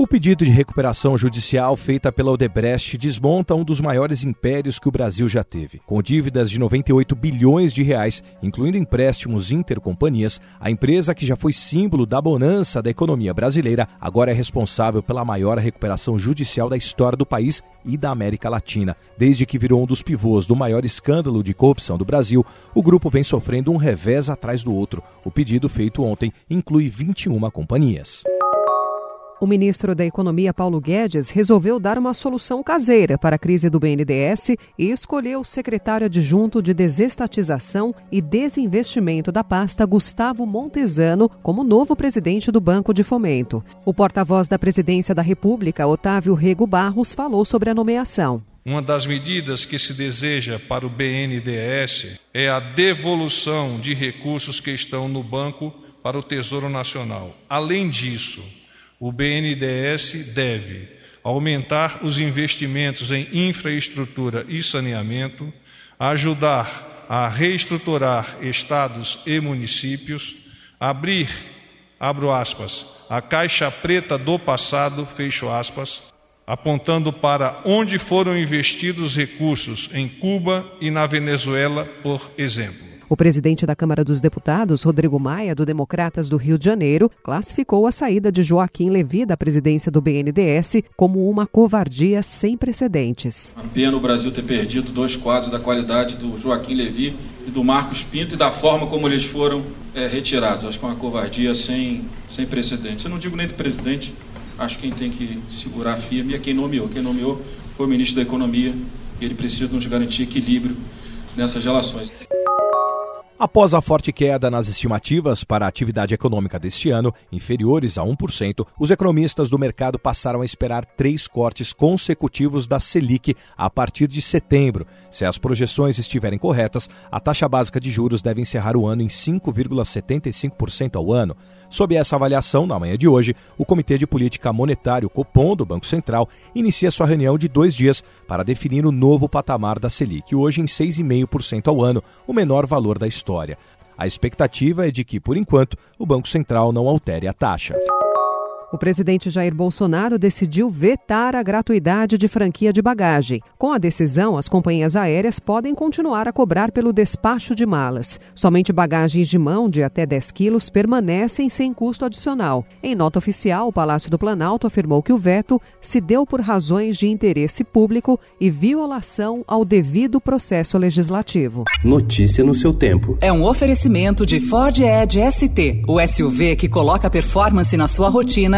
O pedido de recuperação judicial feita pela Odebrecht desmonta um dos maiores impérios que o Brasil já teve. Com dívidas de 98 bilhões de reais, incluindo empréstimos intercompanhias, a empresa que já foi símbolo da bonança da economia brasileira agora é responsável pela maior recuperação judicial da história do país e da América Latina. Desde que virou um dos pivôs do maior escândalo de corrupção do Brasil, o grupo vem sofrendo um revés atrás do outro. O pedido feito ontem inclui 21 companhias. O ministro da Economia, Paulo Guedes, resolveu dar uma solução caseira para a crise do BNDES e escolheu o secretário adjunto de Desestatização e Desinvestimento da pasta, Gustavo Montesano, como novo presidente do Banco de Fomento. O porta-voz da Presidência da República, Otávio Rego Barros, falou sobre a nomeação. Uma das medidas que se deseja para o BNDES é a devolução de recursos que estão no banco para o Tesouro Nacional. Além disso, o BNDES deve aumentar os investimentos em infraestrutura e saneamento, ajudar a reestruturar estados e municípios, abrir, abro aspas, a caixa preta do passado, fecho aspas, apontando para onde foram investidos recursos em Cuba e na Venezuela, por exemplo. O presidente da Câmara dos Deputados, Rodrigo Maia, do Democratas do Rio de Janeiro, classificou a saída de Joaquim Levi da presidência do BNDES como uma covardia sem precedentes. A pena o Brasil ter perdido dois quadros da qualidade do Joaquim Levi e do Marcos Pinto e da forma como eles foram é, retirados. Acho que é uma covardia sem, sem precedentes. Eu não digo nem do presidente, acho que quem tem que segurar firme é quem nomeou. Quem nomeou foi o ministro da Economia e ele precisa nos garantir equilíbrio nessas relações. Após a forte queda nas estimativas para a atividade econômica deste ano, inferiores a 1%, os economistas do mercado passaram a esperar três cortes consecutivos da Selic a partir de setembro. Se as projeções estiverem corretas, a taxa básica de juros deve encerrar o ano em 5,75% ao ano. Sob essa avaliação, na manhã de hoje, o Comitê de Política Monetária, Copom, do Banco Central, inicia sua reunião de dois dias para definir o novo patamar da Selic, hoje em 6,5% ao ano, o menor valor da história. A expectativa é de que, por enquanto, o Banco Central não altere a taxa. O presidente Jair Bolsonaro decidiu vetar a gratuidade de franquia de bagagem. Com a decisão, as companhias aéreas podem continuar a cobrar pelo despacho de malas. Somente bagagens de mão de até 10 quilos permanecem sem custo adicional. Em nota oficial, o Palácio do Planalto afirmou que o veto se deu por razões de interesse público e violação ao devido processo legislativo. Notícia no seu tempo. É um oferecimento de Ford Edge ST, o SUV que coloca performance na sua rotina